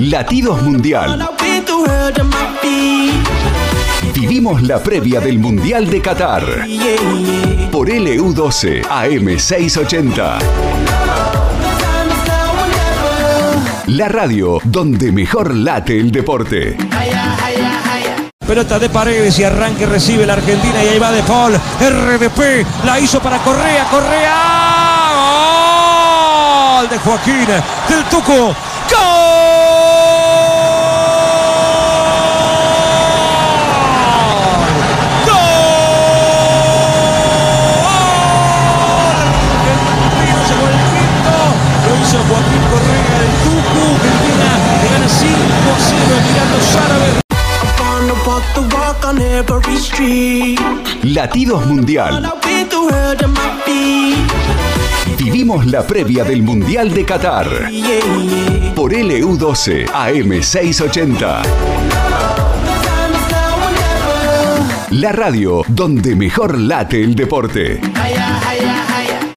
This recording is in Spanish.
Latidos Mundial. Vivimos la previa del Mundial de Qatar. Por LU12 AM680. Time is now or never. La radio donde mejor late el deporte. Pelota de paredes y arranque recibe la Argentina y ahí va De Paul. RDP la hizo para Correa. Correa. Joaquín del Tuco. ¡Gol! ¡Gol! Argentino llegó el quinto. Lo hizo Joaquín Correa del Tuco. Argentina le gana 5 a 0 mirando árabes. I wanna La previa del Mundial de Qatar. Por LU12 AM680. Time is now or never. La radio donde mejor late el deporte.